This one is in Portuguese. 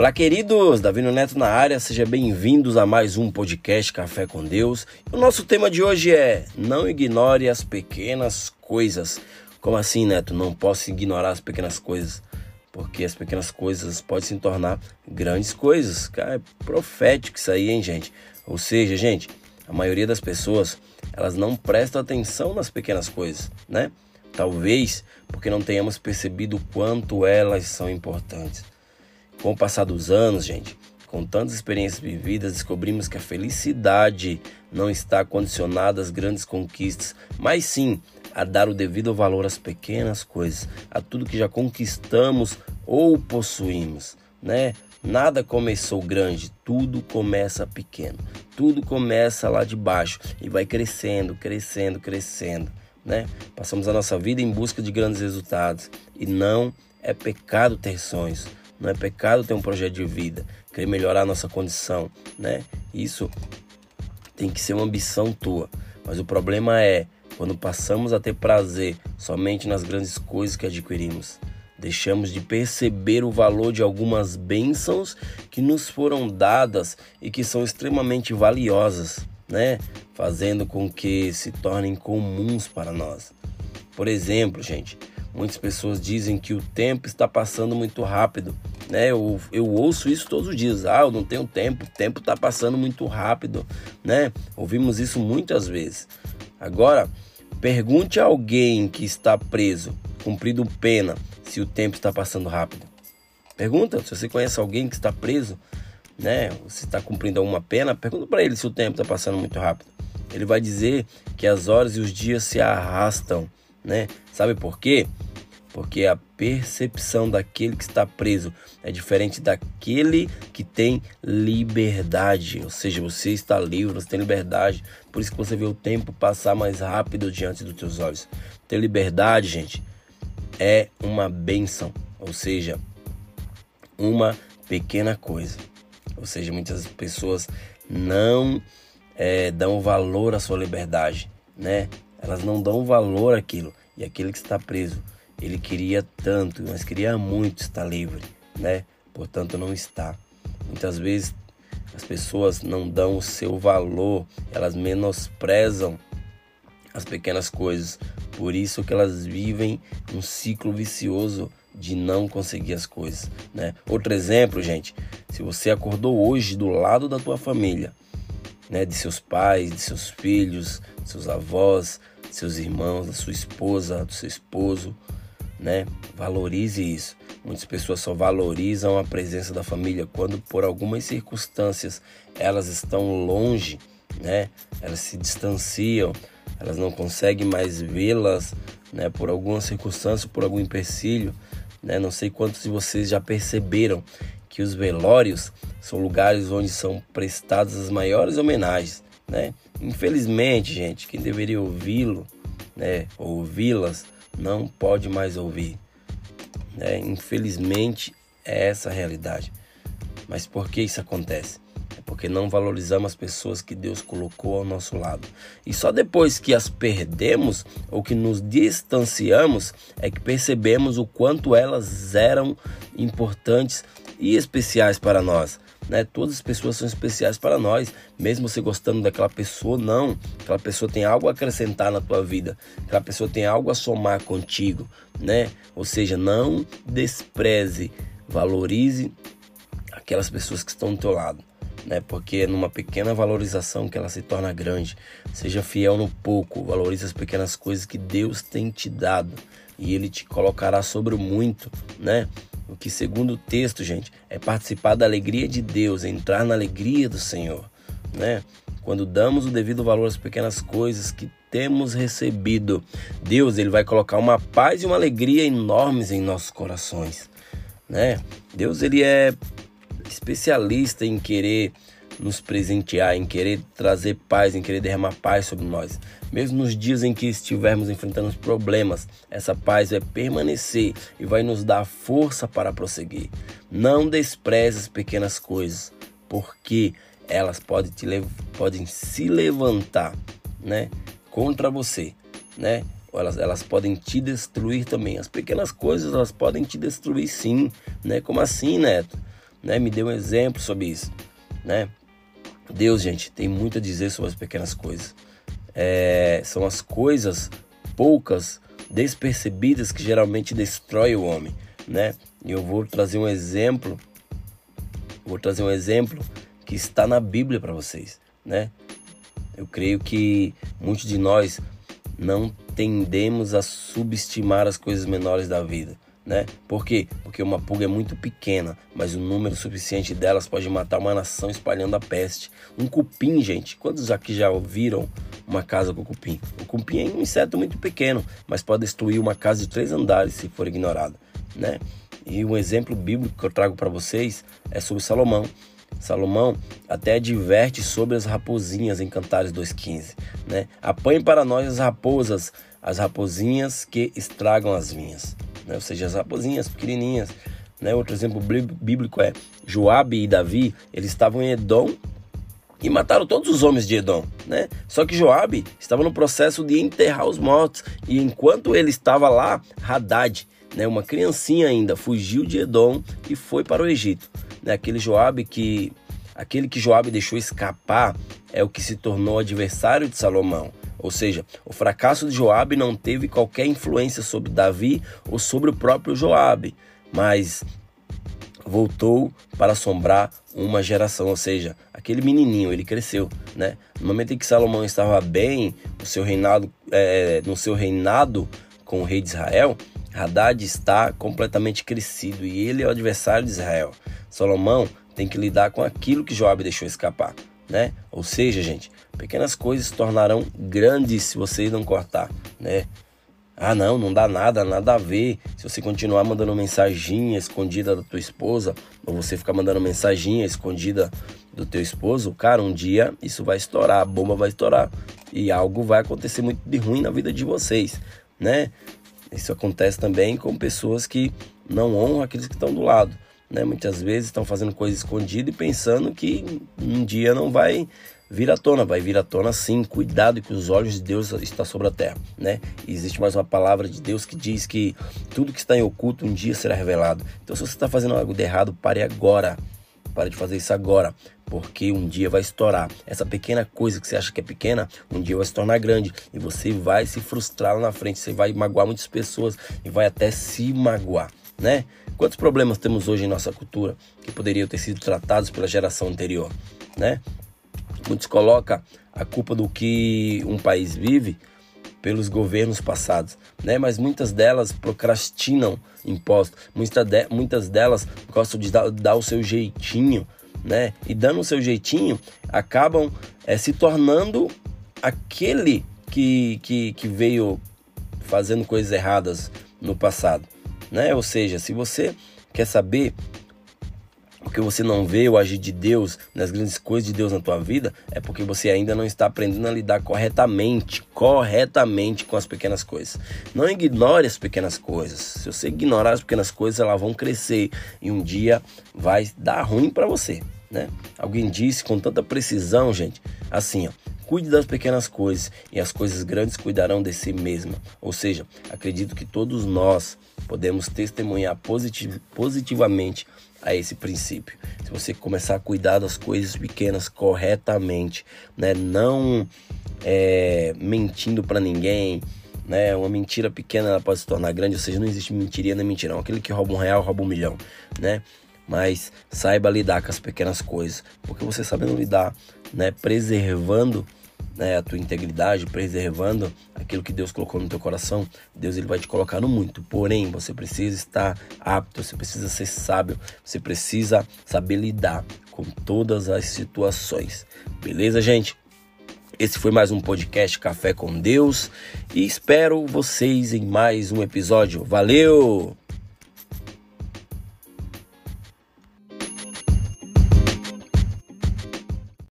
Olá, queridos! Davi Neto na área, sejam bem-vindos a mais um podcast Café com Deus. O nosso tema de hoje é Não ignore as pequenas coisas. Como assim, Neto? Não posso ignorar as pequenas coisas. Porque as pequenas coisas podem se tornar grandes coisas. Cara, é profético isso aí, hein, gente? Ou seja, gente, a maioria das pessoas, elas não prestam atenção nas pequenas coisas, né? Talvez porque não tenhamos percebido o quanto elas são importantes. Com o passar dos anos, gente, com tantas experiências vividas, descobrimos que a felicidade não está condicionada às grandes conquistas, mas sim a dar o devido valor às pequenas coisas, a tudo que já conquistamos ou possuímos, né? Nada começou grande, tudo começa pequeno. Tudo começa lá de baixo e vai crescendo, crescendo, crescendo, né? Passamos a nossa vida em busca de grandes resultados e não é pecado ter sonhos. Não é pecado ter um projeto de vida, querer melhorar a nossa condição, né? Isso tem que ser uma ambição tua. Mas o problema é quando passamos a ter prazer somente nas grandes coisas que adquirimos. Deixamos de perceber o valor de algumas bênçãos que nos foram dadas e que são extremamente valiosas, né? Fazendo com que se tornem comuns para nós. Por exemplo, gente, muitas pessoas dizem que o tempo está passando muito rápido né? Eu, eu ouço isso todos os dias. Ah, eu não tenho tempo, o tempo está passando muito rápido, né? Ouvimos isso muitas vezes. Agora, pergunte a alguém que está preso, cumprido pena, se o tempo está passando rápido. Pergunta, se você conhece alguém que está preso, né? Se está cumprindo alguma pena, pergunta para ele se o tempo está passando muito rápido. Ele vai dizer que as horas e os dias se arrastam, né? Sabe por quê? porque a percepção daquele que está preso é diferente daquele que tem liberdade. Ou seja, você está livre, você tem liberdade. Por isso que você vê o tempo passar mais rápido diante dos teus olhos. Ter liberdade, gente, é uma benção. Ou seja, uma pequena coisa. Ou seja, muitas pessoas não é, dão valor à sua liberdade, né? Elas não dão valor àquilo. E aquele que está preso ele queria tanto, mas queria muito estar livre, né? Portanto, não está. Muitas vezes as pessoas não dão o seu valor, elas menosprezam as pequenas coisas. Por isso que elas vivem um ciclo vicioso de não conseguir as coisas, né? Outro exemplo, gente, se você acordou hoje do lado da tua família, né, de seus pais, de seus filhos, seus avós, seus irmãos, da sua esposa, do seu esposo, né? Valorize isso. Muitas pessoas só valorizam a presença da família quando por algumas circunstâncias elas estão longe, né? Elas se distanciam, elas não conseguem mais vê-las, né? Por alguma circunstância, por algum empecilho, né? Não sei quantos de vocês já perceberam que os velórios são lugares onde são prestadas as maiores homenagens, né? Infelizmente, gente, quem deveria ouvi-lo, né? Ouvi-las não pode mais ouvir. É, infelizmente, é essa a realidade. Mas por que isso acontece? É porque não valorizamos as pessoas que Deus colocou ao nosso lado. E só depois que as perdemos ou que nos distanciamos é que percebemos o quanto elas eram importantes e especiais para nós né? Todas as pessoas são especiais para nós, mesmo você gostando daquela pessoa, não. Aquela pessoa tem algo a acrescentar na tua vida, aquela pessoa tem algo a somar contigo, né? Ou seja, não despreze, valorize aquelas pessoas que estão do teu lado. Né? Porque é numa pequena valorização que ela se torna grande. Seja fiel no pouco, valorize as pequenas coisas que Deus tem te dado e ele te colocará sobre o muito, né? O que, segundo o texto, gente, é participar da alegria de Deus, entrar na alegria do Senhor, né? Quando damos o devido valor às pequenas coisas que temos recebido, Deus ele vai colocar uma paz e uma alegria enormes em nossos corações, né? Deus ele é especialista em querer nos presentear, em querer trazer paz, em querer derramar paz sobre nós. Mesmo nos dias em que estivermos enfrentando problemas, essa paz vai permanecer e vai nos dar força para prosseguir. Não despreze as pequenas coisas, porque elas podem, te, podem se levantar né, contra você, né? Elas, elas podem te destruir também. As pequenas coisas elas podem te destruir sim, né? Como assim, Neto? né? Me deu um exemplo sobre isso, né? Deus, gente, tem muito a dizer sobre as pequenas coisas. É, são as coisas poucas, despercebidas que geralmente destrói o homem, né? E eu vou trazer um exemplo, vou trazer um exemplo que está na Bíblia para vocês, né? Eu creio que muitos de nós não tendemos a subestimar as coisas menores da vida, né? Por quê? Porque uma pulga é muito pequena, mas o número suficiente delas pode matar uma nação espalhando a peste. Um cupim, gente, quantos aqui já ouviram uma casa com cupim? O cupim é um inseto muito pequeno, mas pode destruir uma casa de três andares se for ignorado, né? E um exemplo bíblico que eu trago para vocês é sobre Salomão. Salomão até adverte sobre as raposinhas em Cantares 2,15. Né? Apanhe para nós as raposas, as raposinhas que estragam as vinhas. Né? Ou seja, as raposinhas pequenininhas. Né? Outro exemplo bíblico é Joabe e Davi, eles estavam em Edom e mataram todos os homens de Edom, né? Só que Joabe estava no processo de enterrar os mortos e enquanto ele estava lá, Haddad, né, uma criancinha ainda, fugiu de Edom e foi para o Egito né, aquele Joabe que aquele que Joabe deixou escapar é o que se tornou adversário de Salomão. Ou seja, o fracasso de Joabe não teve qualquer influência sobre Davi ou sobre o próprio Joabe, mas voltou para assombrar uma geração, ou seja, aquele menininho, ele cresceu, né? No momento em que Salomão estava bem, no seu reinado, é, no seu reinado com o rei de Israel, Haddad está completamente crescido e ele é o adversário de Israel. Salomão tem que lidar com aquilo que Joabe deixou escapar, né? Ou seja, gente, pequenas coisas se tornarão grandes se você não cortar, né? Ah, não, não dá nada, nada a ver. Se você continuar mandando mensaginha escondida da tua esposa, ou você ficar mandando mensaginha escondida do teu esposo, cara, um dia isso vai estourar, a bomba vai estourar e algo vai acontecer muito de ruim na vida de vocês, né? Isso acontece também com pessoas que não honram aqueles que estão do lado. Né? Muitas vezes estão fazendo coisa escondida e pensando que um dia não vai vir à tona, vai vir à tona sim. Cuidado que os olhos de Deus estão sobre a terra, né? E existe mais uma palavra de Deus que diz que tudo que está em oculto um dia será revelado. Então se você está fazendo algo de errado, pare agora. Pare de fazer isso agora, porque um dia vai estourar. Essa pequena coisa que você acha que é pequena, um dia vai se tornar grande e você vai se frustrar lá na frente, você vai magoar muitas pessoas e vai até se magoar, né? Quantos problemas temos hoje em nossa cultura que poderiam ter sido tratados pela geração anterior, né? Muitos colocam a culpa do que um país vive pelos governos passados, né? Mas muitas delas procrastinam impostos, muitas, de, muitas delas gostam de dar, dar, o seu jeitinho, né? E dando o seu jeitinho, acabam é, se tornando aquele que, que, que veio fazendo coisas erradas no passado né? Ou seja, se você quer saber o que você não vê o agir de Deus nas grandes coisas de Deus na tua vida, é porque você ainda não está aprendendo a lidar corretamente, corretamente com as pequenas coisas. Não ignore as pequenas coisas. Se você ignorar as pequenas coisas, elas vão crescer e um dia vai dar ruim para você, né? Alguém disse com tanta precisão, gente, assim, ó, Cuide das pequenas coisas e as coisas grandes cuidarão de si mesma. Ou seja, acredito que todos nós podemos testemunhar positiv positivamente a esse princípio. Se você começar a cuidar das coisas pequenas corretamente, né, não é, mentindo para ninguém, né, uma mentira pequena ela pode se tornar grande, ou seja, não existe mentiria nem mentirão. Aquele que rouba um real rouba um milhão, né? Mas saiba lidar com as pequenas coisas, porque você sabendo lidar, né, preservando né, a tua integridade, preservando aquilo que Deus colocou no teu coração, Deus ele vai te colocar no muito. Porém, você precisa estar apto, você precisa ser sábio, você precisa saber lidar com todas as situações. Beleza, gente? Esse foi mais um podcast Café com Deus e espero vocês em mais um episódio. Valeu!